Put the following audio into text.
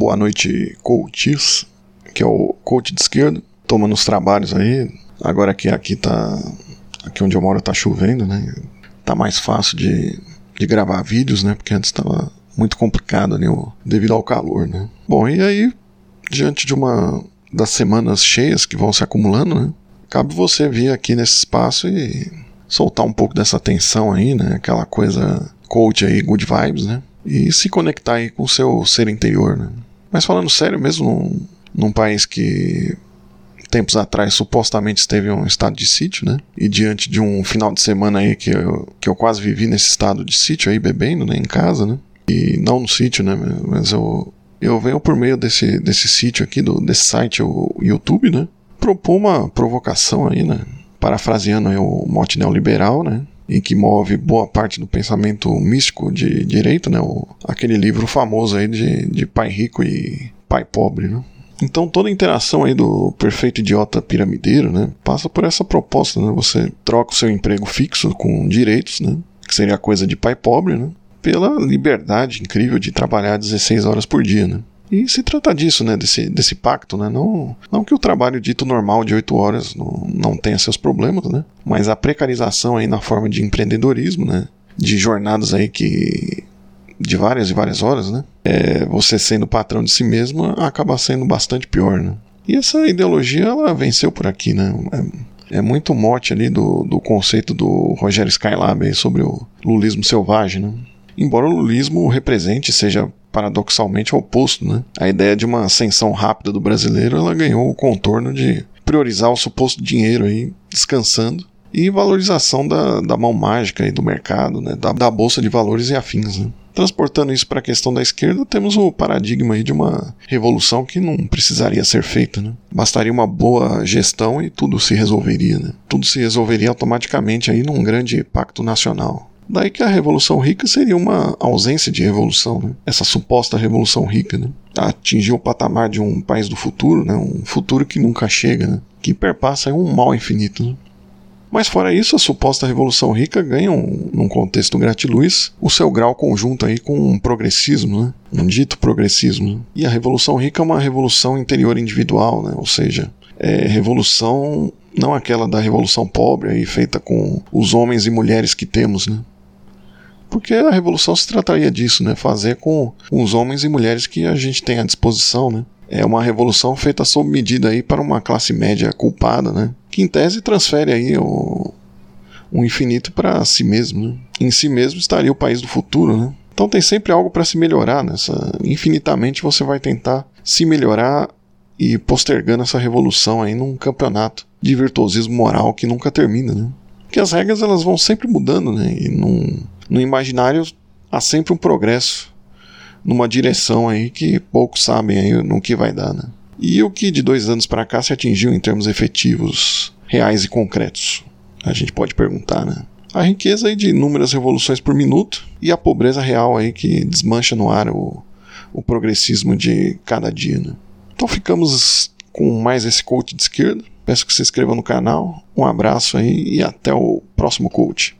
Boa noite, coaches, que é o coach de esquerda, tomando os trabalhos aí. Agora que aqui tá. Aqui onde eu moro tá chovendo, né? Tá mais fácil de, de gravar vídeos, né? Porque antes tava muito complicado né, devido ao calor, né? Bom, e aí, diante de uma das semanas cheias que vão se acumulando, né? Cabe você vir aqui nesse espaço e soltar um pouco dessa tensão aí, né? Aquela coisa coach aí, good vibes, né? E se conectar aí com o seu ser interior, né? Mas falando sério mesmo, num, num país que tempos atrás supostamente esteve um estado de sítio, né? E diante de um final de semana aí que eu, que eu quase vivi nesse estado de sítio aí, bebendo, né? Em casa, né? E não no sítio, né? Mas eu, eu venho por meio desse, desse sítio aqui, do, desse site, o YouTube, né? Propor uma provocação aí, né? Parafraseando aí o mote neoliberal, né? E que move boa parte do pensamento místico de direito, né? O, aquele livro famoso aí de, de pai rico e pai pobre, né? Então toda a interação aí do perfeito idiota piramideiro, né, passa por essa proposta, né? Você troca o seu emprego fixo com direitos, né, que seria coisa de pai pobre, né, pela liberdade incrível de trabalhar 16 horas por dia, né? E se trata disso, né, desse, desse pacto, né, não, não que o trabalho dito normal de 8 horas não, não tenha seus problemas, né, mas a precarização aí na forma de empreendedorismo, né, de jornadas aí que de várias e várias horas, né, é, você sendo patrão de si mesmo acaba sendo bastante pior, né. E essa ideologia ela venceu por aqui, né, é, é muito mote ali do, do conceito do Rogério Skylab aí sobre o lulismo selvagem, né. Embora o lulismo represente, seja paradoxalmente oposto, né? A ideia de uma ascensão rápida do brasileiro, ela ganhou o contorno de priorizar o suposto dinheiro aí, descansando, e valorização da, da mão mágica aí do mercado, né? Da, da bolsa de valores e afins, né? Transportando isso para a questão da esquerda, temos o paradigma aí de uma revolução que não precisaria ser feita, né? Bastaria uma boa gestão e tudo se resolveria, né? Tudo se resolveria automaticamente aí num grande pacto nacional. Daí que a Revolução Rica seria uma ausência de revolução, né? essa suposta Revolução Rica. Né? Atingir o patamar de um país do futuro, né? um futuro que nunca chega, né? que perpassa um mal infinito. Né? Mas fora isso, a suposta Revolução Rica ganha, um, num contexto gratiluz, o seu grau conjunto aí com um progressismo, né? um dito progressismo. Né? E a Revolução Rica é uma revolução interior individual, né? ou seja, é revolução não aquela da Revolução Pobre aí, feita com os homens e mulheres que temos, né? Porque a revolução se trataria disso, né? Fazer com os homens e mulheres que a gente tem à disposição, né? É uma revolução feita sob medida aí para uma classe média culpada, né? Que em tese transfere aí o, o infinito para si mesmo, né? Em si mesmo estaria o país do futuro, né? Então tem sempre algo para se melhorar nessa. Infinitamente você vai tentar se melhorar e postergando essa revolução aí num campeonato de virtuosismo moral que nunca termina, né? Porque as regras elas vão sempre mudando, né? E num, no imaginário há sempre um progresso numa direção aí que poucos sabem aí no que vai dar, né? E o que de dois anos para cá se atingiu em termos efetivos, reais e concretos? A gente pode perguntar, né? A riqueza aí de inúmeras revoluções por minuto e a pobreza real aí que desmancha no ar o, o progressismo de cada dia, né? Então ficamos com mais esse coach de esquerda. Peço que se inscreva no canal. Um abraço aí e até o próximo coach.